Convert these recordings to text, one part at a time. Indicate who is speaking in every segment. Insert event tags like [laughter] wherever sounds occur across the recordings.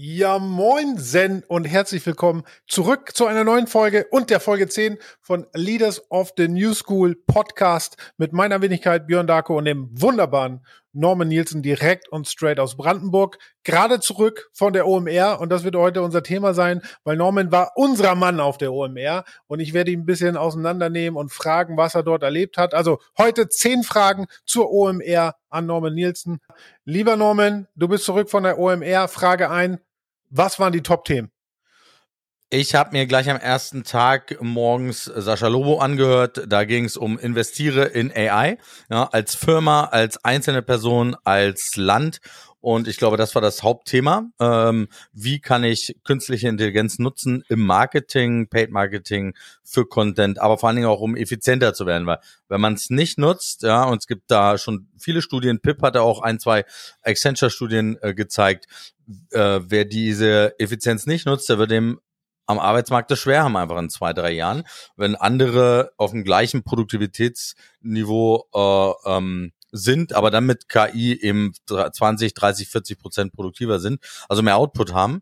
Speaker 1: Ja, moin Zen und herzlich willkommen zurück zu einer neuen Folge und der Folge 10 von Leaders of the New School Podcast mit meiner Wenigkeit Björn Darko und dem wunderbaren Norman Nielsen direkt und straight aus Brandenburg. Gerade zurück von der OMR und das wird heute unser Thema sein, weil Norman war unser Mann auf der OMR und ich werde ihn ein bisschen auseinandernehmen und fragen, was er dort erlebt hat. Also heute zehn Fragen zur OMR an Norman Nielsen. Lieber Norman, du bist zurück von der OMR. Frage ein, was waren die Top-Themen?
Speaker 2: Ich habe mir gleich am ersten Tag morgens Sascha Lobo angehört. Da ging es um Investiere in AI, ja, als Firma, als einzelne Person, als Land. Und ich glaube, das war das Hauptthema. Ähm, wie kann ich künstliche Intelligenz nutzen im Marketing, Paid Marketing für Content, aber vor allen Dingen auch, um effizienter zu werden, weil wenn man es nicht nutzt, ja, und es gibt da schon viele Studien, Pip hatte auch ein, zwei Accenture-Studien äh, gezeigt, äh, wer diese Effizienz nicht nutzt, der wird dem am Arbeitsmarkt das schwer haben, einfach in zwei, drei Jahren. Wenn andere auf dem gleichen Produktivitätsniveau äh, ähm, sind, aber dann mit KI eben 20, 30, 40 Prozent produktiver sind, also mehr Output haben,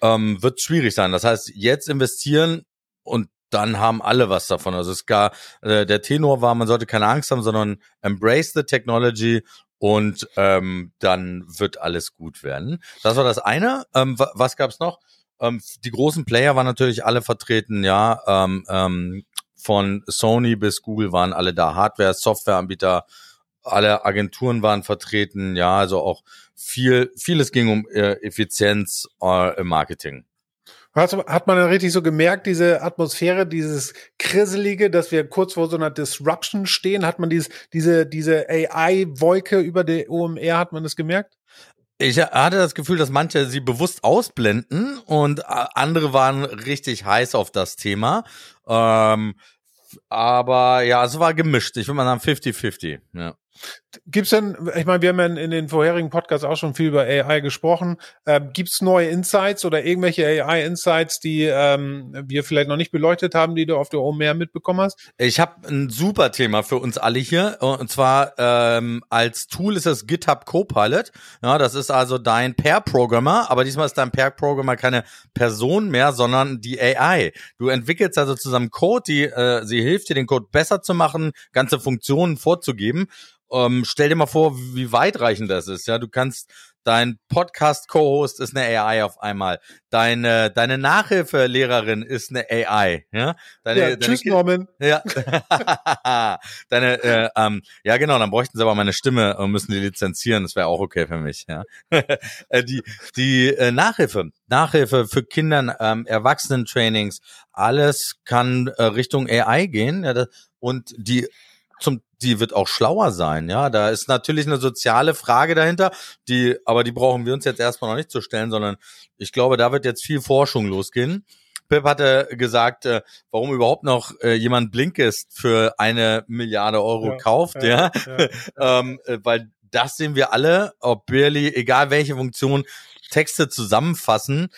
Speaker 2: ähm, wird schwierig sein. Das heißt, jetzt investieren und dann haben alle was davon. Also es gar äh, der Tenor war, man sollte keine Angst haben, sondern embrace the technology und ähm, dann wird alles gut werden. Das war das eine. Ähm, was gab's noch? Ähm, die großen Player waren natürlich alle vertreten, ja. Ähm, ähm, von Sony bis Google waren alle da. Hardware, Softwareanbieter, alle Agenturen waren vertreten, ja. Also auch viel, vieles ging um äh, Effizienz äh, im Marketing.
Speaker 1: Hat, man dann richtig so gemerkt, diese Atmosphäre, dieses Krisselige, dass wir kurz vor so einer Disruption stehen? Hat man dieses, diese, diese AI-Wolke über der OMR, hat man das gemerkt?
Speaker 2: Ich hatte das Gefühl, dass manche sie bewusst ausblenden und andere waren richtig heiß auf das Thema. Ähm, aber ja, es war gemischt. Ich würde mal sagen 50-50. Ja.
Speaker 1: Gibt's denn, ich meine, wir haben ja in den vorherigen Podcasts auch schon viel über AI gesprochen. Ähm, Gibt's neue Insights oder irgendwelche AI-Insights, die ähm, wir vielleicht noch nicht beleuchtet haben, die du auf der OMR mitbekommen hast?
Speaker 2: Ich habe ein super Thema für uns alle hier. Und zwar ähm, als Tool ist das GitHub Copilot. Ja, das ist also dein Pair-Programmer, aber diesmal ist dein Pair-Programmer keine Person mehr, sondern die AI. Du entwickelst also zusammen Code, die äh, sie hilft dir, den Code besser zu machen, ganze Funktionen vorzugeben. Ähm, stell dir mal vor, wie weitreichend das ist. Ja, du kannst dein Podcast-Co-Host ist eine AI auf einmal. Deine deine Nachhilfelehrerin ist eine AI. Ja, deine,
Speaker 1: ja deine tschüss Norman.
Speaker 2: Ja, [laughs] deine äh, ähm, ja genau. Dann bräuchten sie aber meine Stimme und müssen die lizenzieren. Das wäre auch okay für mich. Ja, [laughs] äh, die die äh, Nachhilfe, Nachhilfe für Kindern, ähm, Erwachsenen-Trainings, alles kann äh, Richtung AI gehen. Ja, das, und die zum, die wird auch schlauer sein, ja. Da ist natürlich eine soziale Frage dahinter, die, aber die brauchen wir uns jetzt erstmal noch nicht zu stellen, sondern ich glaube, da wird jetzt viel Forschung losgehen. Pip hatte gesagt, äh, warum überhaupt noch äh, jemand Blinkist für eine Milliarde Euro ja, kauft, ja, ja, ja [laughs] ähm, äh, weil das sehen wir alle, ob Barely, egal welche Funktion, Texte zusammenfassen,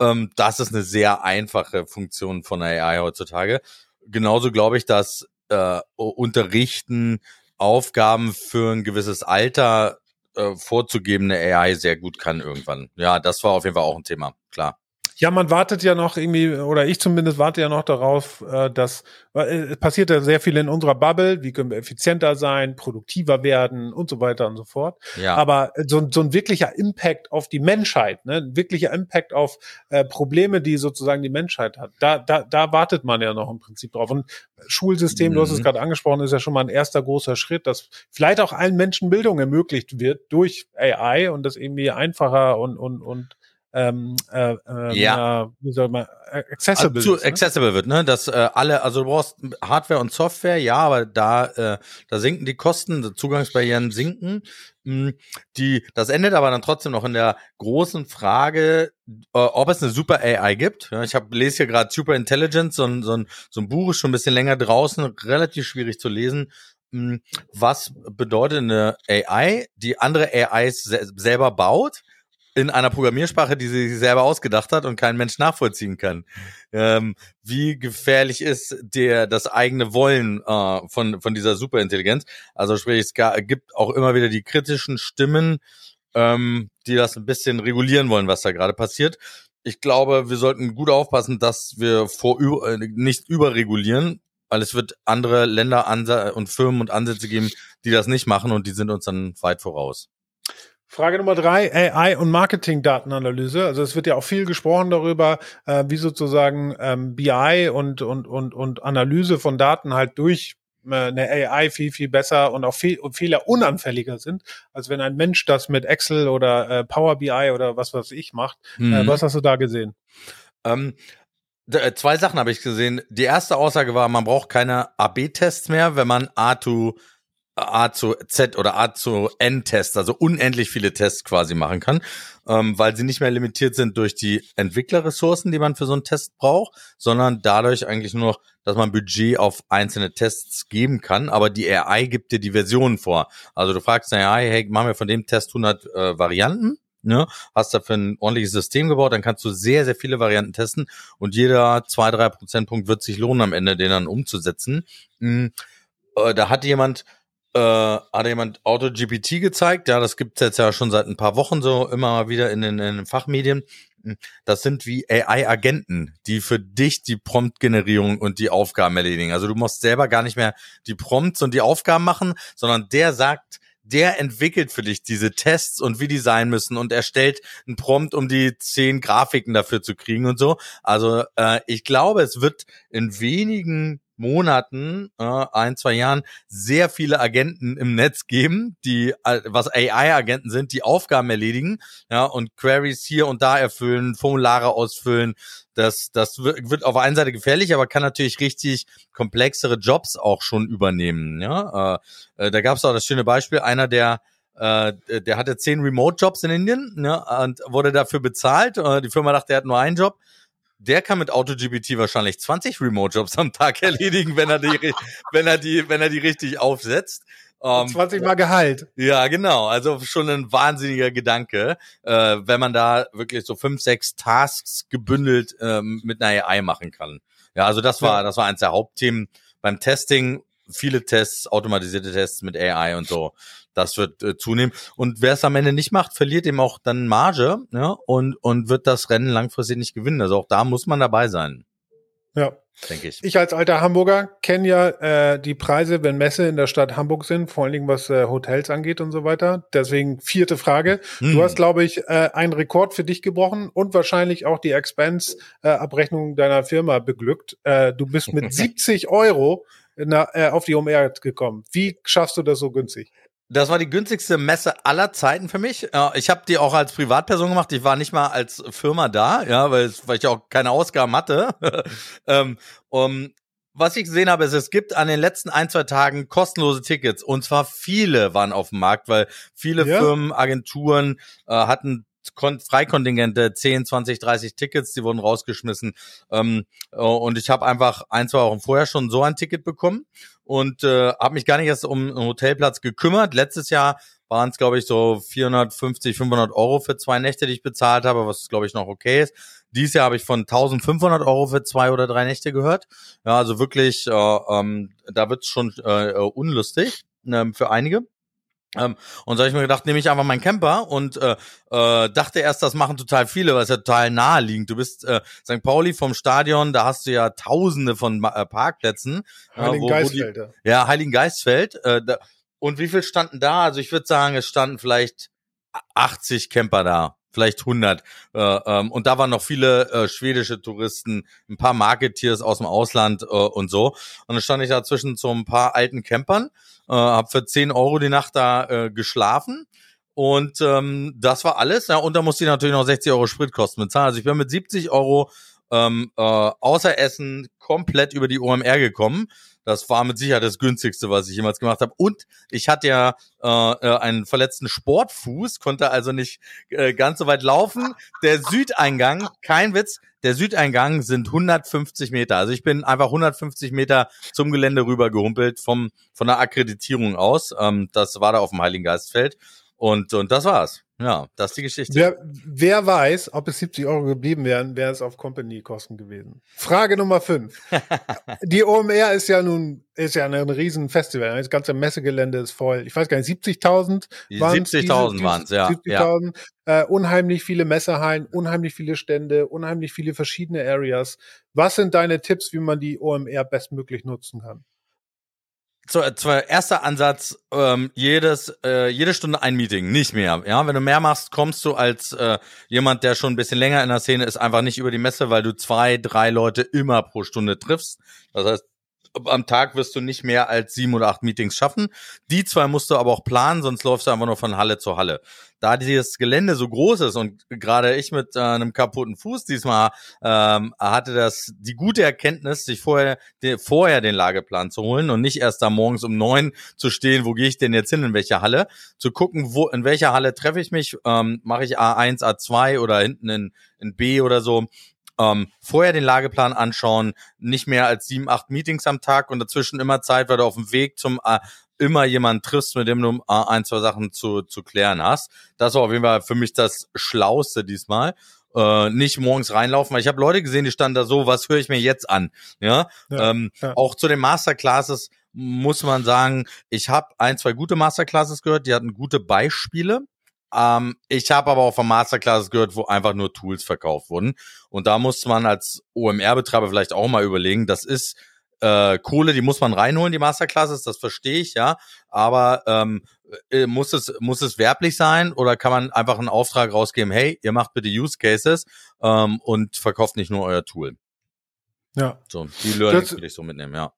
Speaker 2: ähm, das ist eine sehr einfache Funktion von der AI heutzutage. Genauso glaube ich, dass äh, unterrichten, Aufgaben für ein gewisses Alter äh, vorzugebene AI sehr gut kann irgendwann. Ja, das war auf jeden Fall auch ein Thema, klar.
Speaker 1: Ja, man wartet ja noch irgendwie, oder ich zumindest warte ja noch darauf, äh, dass äh, es passiert ja sehr viel in unserer Bubble, wie können wir effizienter sein, produktiver werden und so weiter und so fort. Ja. Aber so, so ein wirklicher Impact auf die Menschheit, ne, ein wirklicher Impact auf äh, Probleme, die sozusagen die Menschheit hat, da, da, da wartet man ja noch im Prinzip drauf. Und Schulsystem, mhm. du hast es mhm. gerade angesprochen, ist ja schon mal ein erster großer Schritt, dass vielleicht auch allen Menschen Bildung ermöglicht wird durch AI und das irgendwie einfacher und, und, und ähm, äh, äh, ja. wie soll man, accessible,
Speaker 2: also, zu, ne? accessible wird, ne? Dass äh, alle, also du brauchst Hardware und Software, ja, aber da, äh, da sinken die Kosten, die Zugangsbarrieren sinken. Mh, hm, die, das endet aber dann trotzdem noch in der großen Frage, äh, ob es eine Super AI gibt. Ja, ich habe lese hier gerade Super Intelligence, so ein, so, ein, so ein Buch ist schon ein bisschen länger draußen, relativ schwierig zu lesen. Hm, was bedeutet eine AI, die andere AIs se selber baut? In einer Programmiersprache, die sie selber ausgedacht hat und kein Mensch nachvollziehen kann. Ähm, wie gefährlich ist der das eigene Wollen äh, von von dieser Superintelligenz? Also sprich, es gibt auch immer wieder die kritischen Stimmen, ähm, die das ein bisschen regulieren wollen, was da gerade passiert. Ich glaube, wir sollten gut aufpassen, dass wir vor äh, nicht überregulieren, weil es wird andere Länder und Firmen und Ansätze geben, die das nicht machen und die sind uns dann weit voraus.
Speaker 1: Frage Nummer drei, AI und Marketing-Datenanalyse. Also es wird ja auch viel gesprochen darüber, äh, wie sozusagen ähm, BI und, und, und, und Analyse von Daten halt durch äh, eine AI viel, viel besser und auch viel, und Fehler unanfälliger sind, als wenn ein Mensch das mit Excel oder äh, Power BI oder was weiß ich macht. Äh, mhm. Was hast du da gesehen?
Speaker 2: Ähm, äh, zwei Sachen habe ich gesehen. Die erste Aussage war, man braucht keine AB-Tests mehr, wenn man A2 A zu Z oder A zu N Tests, also unendlich viele Tests quasi machen kann, ähm, weil sie nicht mehr limitiert sind durch die Entwicklerressourcen, die man für so einen Test braucht, sondern dadurch eigentlich nur noch, dass man Budget auf einzelne Tests geben kann, aber die AI gibt dir die Versionen vor. Also du fragst eine AI, hey, machen wir von dem Test 100 äh, Varianten, ne? hast dafür ein ordentliches System gebaut, dann kannst du sehr, sehr viele Varianten testen und jeder zwei, drei Prozentpunkt wird sich lohnen am Ende, den dann umzusetzen. Mhm. Äh, da hat jemand äh, hat jemand AutoGPT gezeigt. Ja, das gibt's jetzt ja schon seit ein paar Wochen so immer wieder in den, in den Fachmedien. Das sind wie AI-Agenten, die für dich die Prompt-Generierung und die Aufgaben erledigen. Also du musst selber gar nicht mehr die Prompts und die Aufgaben machen, sondern der sagt, der entwickelt für dich diese Tests und wie die sein müssen und erstellt einen Prompt, um die zehn Grafiken dafür zu kriegen und so. Also äh, ich glaube, es wird in wenigen Monaten, äh, ein, zwei Jahren sehr viele Agenten im Netz geben, die, äh, was AI-Agenten sind, die Aufgaben erledigen, ja, und Queries hier und da erfüllen, Formulare ausfüllen. Das, das wird auf der einen Seite gefährlich, aber kann natürlich richtig komplexere Jobs auch schon übernehmen, ja. Äh, äh da gab es auch das schöne Beispiel, einer der äh, der hatte zehn Remote-Jobs in Indien ne, und wurde dafür bezahlt. Die Firma dachte, er hat nur einen Job der kann mit AutoGPT wahrscheinlich 20 Remote-Jobs am Tag [laughs] erledigen, wenn er die, wenn er die, wenn er die richtig aufsetzt.
Speaker 1: Um, 20 Mal Gehalt.
Speaker 2: Ja, genau. Also schon ein wahnsinniger Gedanke, äh, wenn man da wirklich so fünf, sechs Tasks gebündelt ähm, mit einer AI machen kann. Ja, also das war, das war eins der Hauptthemen beim Testing. Viele Tests, automatisierte Tests mit AI und so das wird äh, zunehmen. Und wer es am Ende nicht macht, verliert eben auch dann Marge ja, und, und wird das Rennen langfristig nicht gewinnen. Also auch da muss man dabei sein.
Speaker 1: Ja. Denke ich. Ich als alter Hamburger kenne ja äh, die Preise, wenn Messe in der Stadt Hamburg sind, vor allen Dingen was äh, Hotels angeht und so weiter. Deswegen vierte Frage. Hm. Du hast, glaube ich, äh, einen Rekord für dich gebrochen und wahrscheinlich auch die Expense-Abrechnung äh, deiner Firma beglückt. Äh, du bist mit [laughs] 70 Euro na, äh, auf die OMR gekommen. Wie schaffst du das so günstig?
Speaker 2: Das war die günstigste Messe aller Zeiten für mich. Ich habe die auch als Privatperson gemacht. Ich war nicht mal als Firma da, ja, weil, weil ich auch keine Ausgaben hatte. [laughs] ähm, um, was ich gesehen habe, ist, es gibt an den letzten ein, zwei Tagen kostenlose Tickets. Und zwar viele waren auf dem Markt, weil viele ja. Firmen, Agenturen äh, hatten Freikontingente, 10, 20, 30 Tickets, die wurden rausgeschmissen. Ähm, äh, und ich habe einfach ein, zwei Wochen vorher schon so ein Ticket bekommen und äh, habe mich gar nicht erst um einen Hotelplatz gekümmert. Letztes Jahr waren es, glaube ich, so 450, 500 Euro für zwei Nächte, die ich bezahlt habe, was, glaube ich, noch okay ist. Dieses Jahr habe ich von 1500 Euro für zwei oder drei Nächte gehört. Ja, also wirklich, äh, ähm, da wird's schon äh, unlustig äh, für einige. Ähm, und so habe ich mir gedacht, nehme ich einfach meinen Camper und äh, äh, dachte erst, das machen total viele, weil es ja total naheliegend. Du bist äh, St. Pauli vom Stadion, da hast du ja tausende von äh, Parkplätzen.
Speaker 1: Heiligen äh, Geistfeld. Die,
Speaker 2: ja, Heiligen Geistfeld. Äh, da, und wie viel standen da? Also ich würde sagen, es standen vielleicht 80 Camper da vielleicht 100. Äh, ähm, und da waren noch viele äh, schwedische Touristen, ein paar Marketeers aus dem Ausland äh, und so. Und dann stand ich da zwischen so ein paar alten Campern, äh, habe für 10 Euro die Nacht da äh, geschlafen. Und ähm, das war alles. Ja, und da musste ich natürlich noch 60 Euro Spritkosten bezahlen. Also ich bin mit 70 Euro ähm, äh, außer Essen komplett über die OMR gekommen. Das war mit Sicherheit das günstigste, was ich jemals gemacht habe. Und ich hatte ja äh, äh, einen verletzten Sportfuß, konnte also nicht äh, ganz so weit laufen. Der Südeingang, kein Witz, der Südeingang sind 150 Meter. Also ich bin einfach 150 Meter zum Gelände rüber gehumpelt vom von der Akkreditierung aus. Ähm, das war da auf dem Heiligen Geistfeld. Und, und das war's. Ja, das ist die Geschichte.
Speaker 1: Wer, wer weiß, ob es 70 Euro geblieben wären, wäre es auf Company-Kosten gewesen. Frage Nummer 5. [laughs] die OMR ist ja nun, ist ja ein riesen Festival. Das ganze Messegelände ist voll. Ich weiß gar nicht, 70.000
Speaker 2: waren 70.000 waren es, ja. 70.000.
Speaker 1: Ja. Äh, unheimlich viele Messehallen, unheimlich viele Stände, unheimlich viele verschiedene Areas. Was sind deine Tipps, wie man die OMR bestmöglich nutzen kann?
Speaker 2: Zu, zu erster Ansatz, ähm, jedes, äh, jede Stunde ein Meeting, nicht mehr. Ja, wenn du mehr machst, kommst du als äh, jemand, der schon ein bisschen länger in der Szene ist, einfach nicht über die Messe, weil du zwei, drei Leute immer pro Stunde triffst. Das heißt, am Tag wirst du nicht mehr als sieben oder acht Meetings schaffen. Die zwei musst du aber auch planen, sonst läufst du einfach nur von Halle zu Halle. Da dieses Gelände so groß ist und gerade ich mit äh, einem kaputten Fuß diesmal ähm, hatte das die gute Erkenntnis, sich vorher, die, vorher den Lageplan zu holen und nicht erst da morgens um neun zu stehen, wo gehe ich denn jetzt hin, in welcher Halle, zu gucken, wo in welcher Halle treffe ich mich, ähm, mache ich A1, A2 oder hinten in, in B oder so ähm, vorher den Lageplan anschauen, nicht mehr als sieben, acht Meetings am Tag und dazwischen immer Zeit, weil du auf dem Weg zum äh, immer jemanden triffst, mit dem du äh, ein, zwei Sachen zu, zu klären hast. Das war auf jeden Fall für mich das Schlauste diesmal. Äh, nicht morgens reinlaufen, weil ich habe Leute gesehen, die standen da so, was höre ich mir jetzt an? Ja, ja, ähm, ja. auch zu den Masterclasses muss man sagen, ich habe ein, zwei gute Masterclasses gehört, die hatten gute Beispiele. Ähm, ich habe aber auch von Masterclasses gehört, wo einfach nur Tools verkauft wurden. Und da muss man als OMR-Betreiber vielleicht auch mal überlegen, das ist äh, Kohle, die muss man reinholen, die Masterclasses, das verstehe ich, ja. Aber ähm, äh, muss es muss es werblich sein oder kann man einfach einen Auftrag rausgeben, hey, ihr macht bitte Use Cases ähm, und verkauft nicht nur euer Tool.
Speaker 1: Ja.
Speaker 2: So, die Learnings will ich so mitnehmen, ja.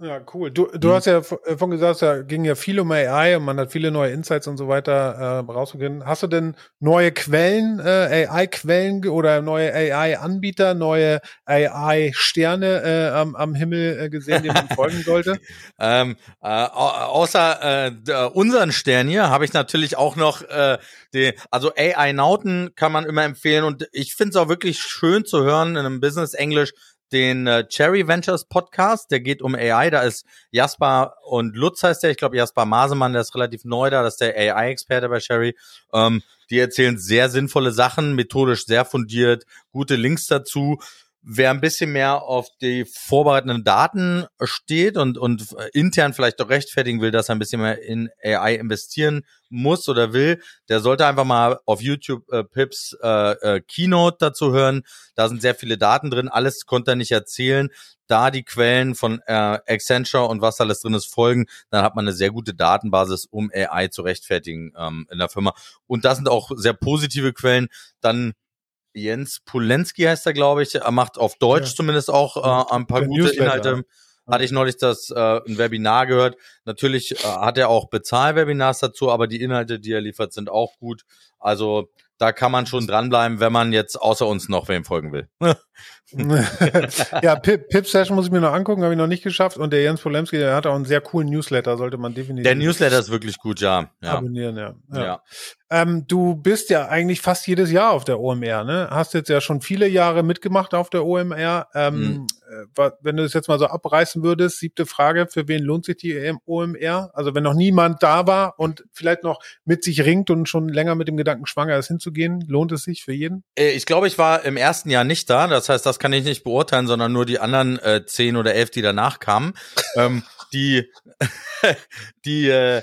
Speaker 1: Ja, cool. Du, du hm. hast ja äh, von gesagt, da ging ja viel um AI und man hat viele neue Insights und so weiter äh, rausgegeben. Hast du denn neue Quellen, äh, AI-Quellen oder neue AI-Anbieter, neue AI-Sterne äh, am, am Himmel äh, gesehen, denen man folgen [laughs] sollte?
Speaker 2: ähm, äh, außer äh, unseren Stern hier habe ich natürlich auch noch äh, die, also AI-Nauten kann man immer empfehlen und ich finde es auch wirklich schön zu hören in einem Business-Englisch, den äh, Cherry Ventures Podcast, der geht um AI, da ist Jasper und Lutz heißt der, ich glaube Jasper Masemann, der ist relativ neu da, das ist der AI-Experte bei Cherry. Ähm, die erzählen sehr sinnvolle Sachen, methodisch sehr fundiert, gute Links dazu wer ein bisschen mehr auf die vorbereitenden Daten steht und, und intern vielleicht doch rechtfertigen will, dass er ein bisschen mehr in AI investieren muss oder will, der sollte einfach mal auf YouTube äh, Pips äh, äh, Keynote dazu hören. Da sind sehr viele Daten drin. Alles konnte er nicht erzählen. Da die Quellen von äh, Accenture und was alles drin ist folgen, dann hat man eine sehr gute Datenbasis, um AI zu rechtfertigen ähm, in der Firma. Und das sind auch sehr positive Quellen. Dann Jens Pulenski heißt er, glaube ich. Er macht auf Deutsch ja. zumindest auch äh, ein paar Der gute Newsletter. Inhalte. Hatte ich neulich das äh, ein Webinar gehört. Natürlich äh, hat er auch Bezahlwebinars dazu, aber die Inhalte, die er liefert, sind auch gut. Also da kann man schon dranbleiben, wenn man jetzt außer uns noch wem folgen will. [laughs] [laughs]
Speaker 1: ja, Pip, Pip Session muss ich mir noch angucken, habe ich noch nicht geschafft. Und der Jens Polemski, der hat auch einen sehr coolen Newsletter, sollte man definitiv.
Speaker 2: Der Newsletter ist wirklich gut, ja.
Speaker 1: ja. Abonnieren, ja. ja. ja. Ähm, du bist ja eigentlich fast jedes Jahr auf der OMR, ne? Hast jetzt ja schon viele Jahre mitgemacht auf der OMR. Ähm, mhm. Äh, wenn du das jetzt mal so abreißen würdest, siebte Frage, für wen lohnt sich die OMR? Also wenn noch niemand da war und vielleicht noch mit sich ringt und schon länger mit dem Gedanken schwanger ist hinzugehen, lohnt es sich für jeden?
Speaker 2: Äh, ich glaube, ich war im ersten Jahr nicht da. Das heißt, das kann ich nicht beurteilen, sondern nur die anderen äh, zehn oder elf, die danach kamen. ähm, die, [laughs] die, äh,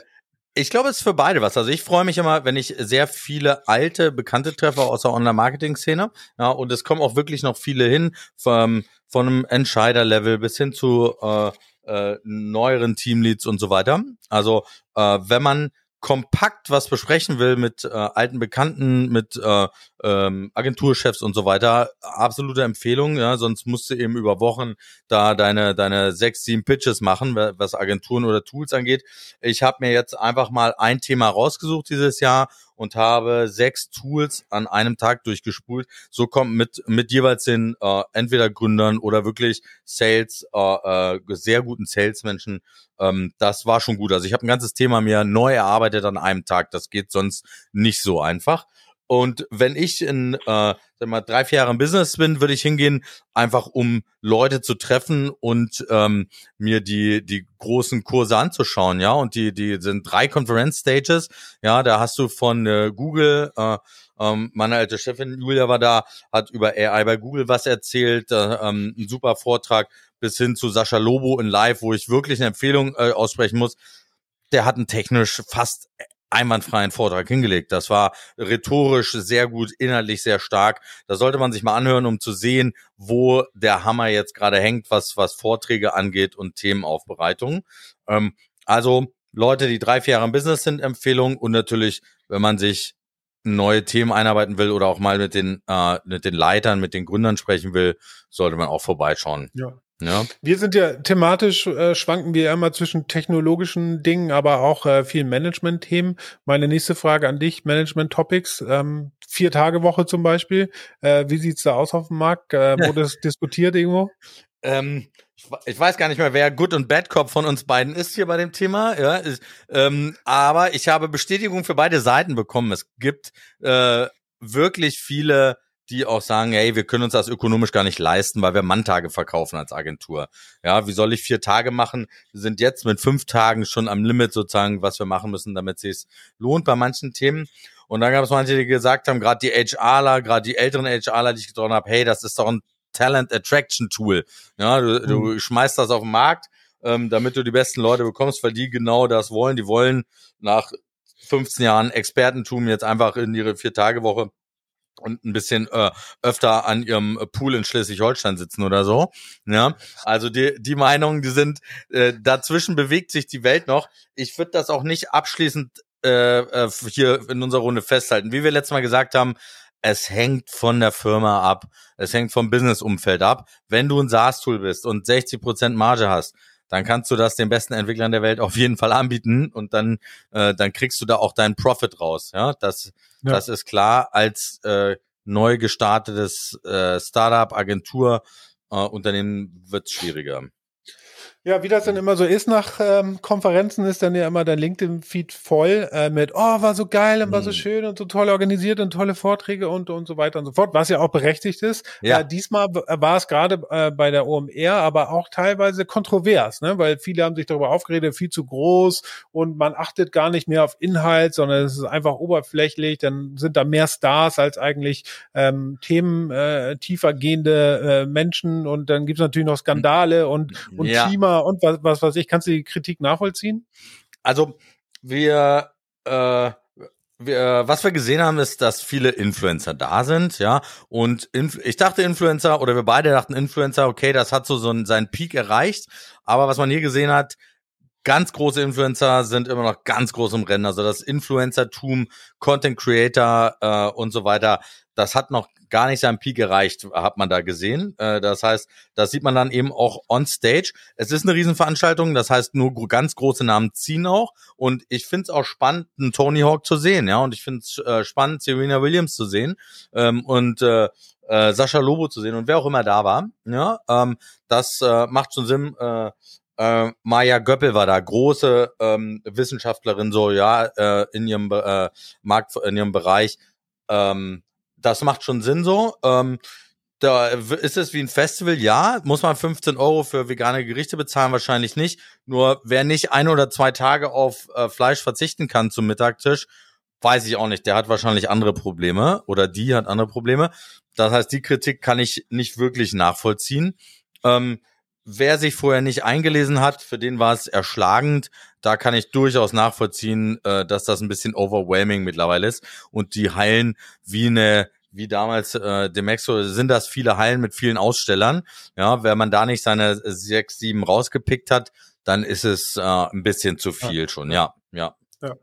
Speaker 2: ich glaube, es ist für beide was. Also ich freue mich immer, wenn ich sehr viele alte Bekannte treffe aus der Online-Marketing-Szene. Ja, und es kommen auch wirklich noch viele hin, vom, von einem Entscheider-Level bis hin zu äh, äh, neueren Teamleads und so weiter. Also äh, wenn man kompakt was besprechen will mit äh, alten Bekannten, mit äh, ähm, Agenturchefs und so weiter, absolute Empfehlung, ja, sonst musst du eben über Wochen da deine deine sechs, sieben Pitches machen, was Agenturen oder Tools angeht. Ich habe mir jetzt einfach mal ein Thema rausgesucht dieses Jahr und habe sechs Tools an einem Tag durchgespult. So kommt mit mit jeweils den äh, entweder Gründern oder wirklich Sales äh, äh, sehr guten Salesmenschen. Ähm, das war schon gut. Also ich habe ein ganzes Thema mir neu erarbeitet an einem Tag. Das geht sonst nicht so einfach. Und wenn ich in äh, sag mal, drei, vier Jahre im Business bin, würde ich hingehen, einfach um Leute zu treffen und ähm, mir die, die großen Kurse anzuschauen, ja. Und die, die sind drei Conference-Stages. Ja, da hast du von äh, Google, äh, ähm, meine alte Chefin Julia war da, hat über AI bei Google was erzählt, äh, ähm, ein super Vortrag bis hin zu Sascha Lobo in Live, wo ich wirklich eine Empfehlung äh, aussprechen muss. Der hat ein technisch fast einwandfreien Vortrag hingelegt. Das war rhetorisch sehr gut, inhaltlich sehr stark. Da sollte man sich mal anhören, um zu sehen, wo der Hammer jetzt gerade hängt, was, was Vorträge angeht und Themenaufbereitung. Ähm, also Leute, die drei, vier Jahre im Business sind, Empfehlung und natürlich, wenn man sich neue Themen einarbeiten will oder auch mal mit den, äh, mit den Leitern, mit den Gründern sprechen will, sollte man auch vorbeischauen.
Speaker 1: Ja. Ja. Wir sind ja thematisch, äh, schwanken wir immer zwischen technologischen Dingen, aber auch äh, vielen Management-Themen. Meine nächste Frage an dich, Management-Topics, ähm, vier Tage Woche zum Beispiel. Äh, wie sieht's da aus auf dem Markt? Äh, [laughs] wurde das diskutiert irgendwo?
Speaker 2: Ähm, ich, ich, weiß gar nicht mehr, wer Good und Bad Cop von uns beiden ist hier bei dem Thema. Ja, ist, ähm, aber ich habe Bestätigung für beide Seiten bekommen. Es gibt äh, wirklich viele die auch sagen, hey, wir können uns das ökonomisch gar nicht leisten, weil wir Manntage verkaufen als Agentur. Ja, wie soll ich vier Tage machen? Wir sind jetzt mit fünf Tagen schon am Limit sozusagen, was wir machen müssen, damit es sich lohnt bei manchen Themen. Und dann gab es manche, die gesagt haben, gerade die HRler, gerade die älteren HRler, die ich getroffen habe, hey, das ist doch ein Talent Attraction Tool. Ja, du, mhm. du schmeißt das auf den Markt, ähm, damit du die besten Leute bekommst, weil die genau das wollen. Die wollen nach 15 Jahren Expertentum jetzt einfach in ihre Vier-Tage-Woche und ein bisschen äh, öfter an ihrem Pool in Schleswig-Holstein sitzen oder so. Ja, also die, die Meinungen, die sind äh, dazwischen bewegt sich die Welt noch. Ich würde das auch nicht abschließend äh, äh, hier in unserer Runde festhalten. Wie wir letztes Mal gesagt haben, es hängt von der Firma ab. Es hängt vom Business-Umfeld ab. Wenn du ein SaaS-Tool bist und 60 Prozent Marge hast, dann kannst du das den besten Entwicklern der Welt auf jeden Fall anbieten und dann, äh, dann kriegst du da auch deinen Profit raus. Ja, das, ja. das ist klar. Als äh, neu gestartetes äh, Startup, Agentur, äh, Unternehmen wird's schwieriger.
Speaker 1: Ja, wie das dann immer so ist nach ähm, Konferenzen, ist dann ja immer dein LinkedIn-Feed voll äh, mit, oh, war so geil und war so mhm. schön und so toll organisiert und tolle Vorträge und und so weiter und so fort, was ja auch berechtigt ist. Ja. Äh, diesmal war es gerade äh, bei der OMR, aber auch teilweise kontrovers, ne? weil viele haben sich darüber aufgeredet, viel zu groß und man achtet gar nicht mehr auf Inhalt, sondern es ist einfach oberflächlich. Dann sind da mehr Stars als eigentlich ähm, Themen äh, tiefer gehende äh, Menschen und dann gibt's natürlich noch Skandale und und ja. Klima und was, was weiß ich. Kannst du die Kritik nachvollziehen?
Speaker 2: Also wir, äh, wir, was wir gesehen haben, ist, dass viele Influencer da sind, ja. Und Inf ich dachte Influencer oder wir beide dachten Influencer, okay, das hat so, so einen, seinen Peak erreicht. Aber was man hier gesehen hat, ganz große Influencer sind immer noch ganz groß im Rennen. Also das Influencertum, Content Creator äh, und so weiter, das hat noch gar nicht seinen Peak erreicht, hat man da gesehen. Äh, das heißt, das sieht man dann eben auch on stage. Es ist eine Riesenveranstaltung, das heißt, nur ganz große Namen ziehen auch. Und ich finde es auch spannend, einen Tony Hawk zu sehen, ja. Und ich finde es äh, spannend, Serena Williams zu sehen. Ähm, und äh, äh, Sascha Lobo zu sehen und wer auch immer da war. Ja, ähm, das äh, macht schon Sinn. Äh, äh, Maja Göppel war da, große ähm, Wissenschaftlerin, so ja, äh, in ihrem äh, Markt, in ihrem Bereich. Ähm, das macht schon Sinn so. Ähm, da ist es wie ein Festival, ja. Muss man 15 Euro für vegane Gerichte bezahlen? Wahrscheinlich nicht. Nur wer nicht ein oder zwei Tage auf äh, Fleisch verzichten kann zum Mittagtisch, weiß ich auch nicht. Der hat wahrscheinlich andere Probleme oder die hat andere Probleme. Das heißt, die Kritik kann ich nicht wirklich nachvollziehen. Ähm, wer sich vorher nicht eingelesen hat, für den war es erschlagend. Da kann ich durchaus nachvollziehen, äh, dass das ein bisschen overwhelming mittlerweile ist. Und die Hallen wie eine wie damals äh, Demexo sind das viele Hallen mit vielen Ausstellern. Ja, wenn man da nicht seine sechs, sieben rausgepickt hat, dann ist es äh, ein bisschen zu viel ja. schon. Ja, ja.
Speaker 1: ja.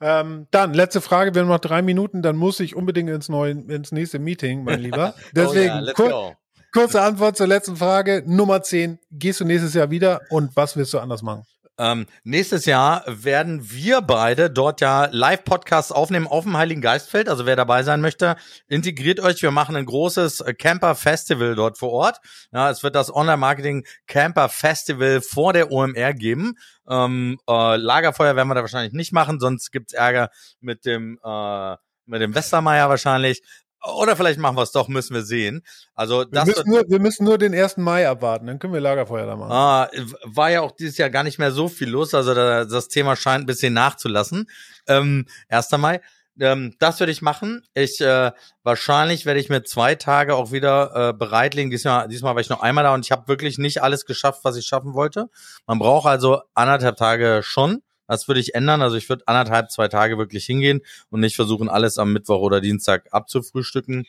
Speaker 1: Ähm, dann, letzte Frage, wir haben noch drei Minuten, dann muss ich unbedingt ins neue, ins nächste Meeting, mein [laughs] Lieber. Deswegen, oh ja, kur kurze Antwort zur letzten Frage. Nummer 10, gehst du nächstes Jahr wieder und was wirst du anders machen?
Speaker 2: Ähm, nächstes Jahr werden wir beide dort ja Live-Podcasts aufnehmen auf dem Heiligen Geistfeld. Also wer dabei sein möchte, integriert euch. Wir machen ein großes Camper-Festival dort vor Ort. Ja, es wird das Online-Marketing Camper-Festival vor der OMR geben. Ähm, äh, Lagerfeuer werden wir da wahrscheinlich nicht machen, sonst gibt's Ärger mit dem äh, mit dem Westermeier wahrscheinlich. Oder vielleicht machen wir es doch, müssen wir sehen. Also das
Speaker 1: wir müssen, nur, wir müssen nur den 1. Mai abwarten, dann können wir Lagerfeuer da machen.
Speaker 2: Ah, war ja auch dieses Jahr gar nicht mehr so viel los, also da, das Thema scheint ein bisschen nachzulassen. Ähm, 1. Mai. Ähm, das würde ich machen. Ich äh, wahrscheinlich werde ich mir zwei Tage auch wieder äh, bereitlegen. Diesmal, diesmal war ich noch einmal da und ich habe wirklich nicht alles geschafft, was ich schaffen wollte. Man braucht also anderthalb Tage schon. Das würde ich ändern. Also ich würde anderthalb, zwei Tage wirklich hingehen und nicht versuchen, alles am Mittwoch oder Dienstag abzufrühstücken.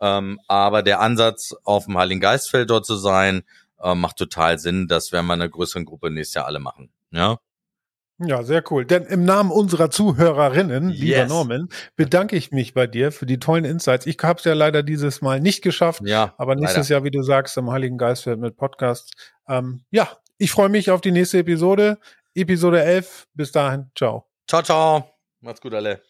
Speaker 2: Ähm, aber der Ansatz, auf dem Heiligen Geistfeld dort zu sein, äh, macht total Sinn. Das werden wir in einer größeren Gruppe nächstes Jahr alle machen. Ja.
Speaker 1: Ja, sehr cool. Denn im Namen unserer Zuhörerinnen, yes. lieber Norman, bedanke ich mich bei dir für die tollen Insights. Ich habe es ja leider dieses Mal nicht geschafft, ja, aber nächstes leider. Jahr, wie du sagst, im Heiligen Geistfeld mit Podcast. Ähm, ja, ich freue mich auf die nächste Episode. Episode 11. Bis dahin. Ciao.
Speaker 2: Ciao, ciao. Macht's gut, alle.